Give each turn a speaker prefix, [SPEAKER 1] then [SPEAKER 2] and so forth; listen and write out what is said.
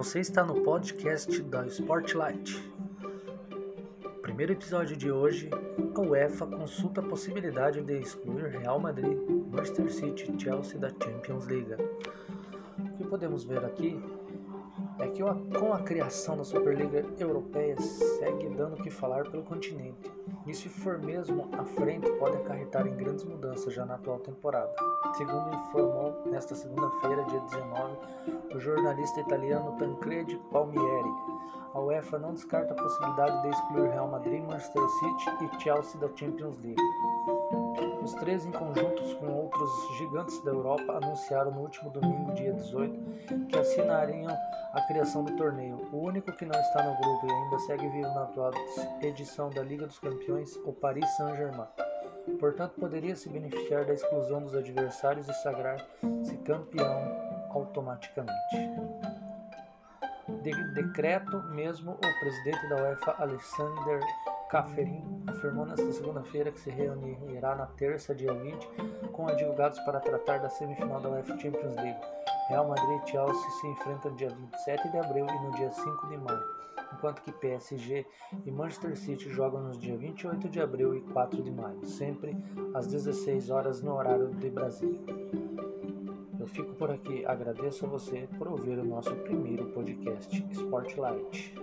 [SPEAKER 1] Você está no podcast da Sportlight. Primeiro episódio de hoje, a UEFA consulta a possibilidade de excluir Real Madrid, Manchester City e Chelsea da Champions League. O que podemos ver aqui é que com a criação da Superliga Europeia segue dando o que falar pelo continente. E se for mesmo à frente, pode acarretar em grandes mudanças já na atual temporada. Segundo informou nesta segunda-feira, dia 19, o jornalista italiano Tancredi Palmieri, a UEFA não descarta a possibilidade de excluir Real Madrid, Manchester City e Chelsea da Champions League. Os três, em conjuntos com outros gigantes da Europa, anunciaram no último domingo, dia 18, que assinariam a criação do torneio. O único que não está no grupo e ainda segue vivo na atual edição da Liga dos Campeões, o Paris Saint-Germain. Portanto, poderia se beneficiar da exclusão dos adversários e sagrar-se campeão automaticamente. De decreto mesmo, o presidente da UEFA, Alexander Caferin afirmou nesta segunda-feira que se reunirá na terça, dia 20, com advogados para tratar da semifinal da UEFA Champions League. Real Madrid e Chelsea se enfrentam dia 27 de abril e no dia 5 de maio, enquanto que PSG e Manchester City jogam nos dias 28 de abril e 4 de maio, sempre às 16 horas no horário de Brasília. Eu fico por aqui, agradeço a você por ouvir o nosso primeiro podcast Sportlight.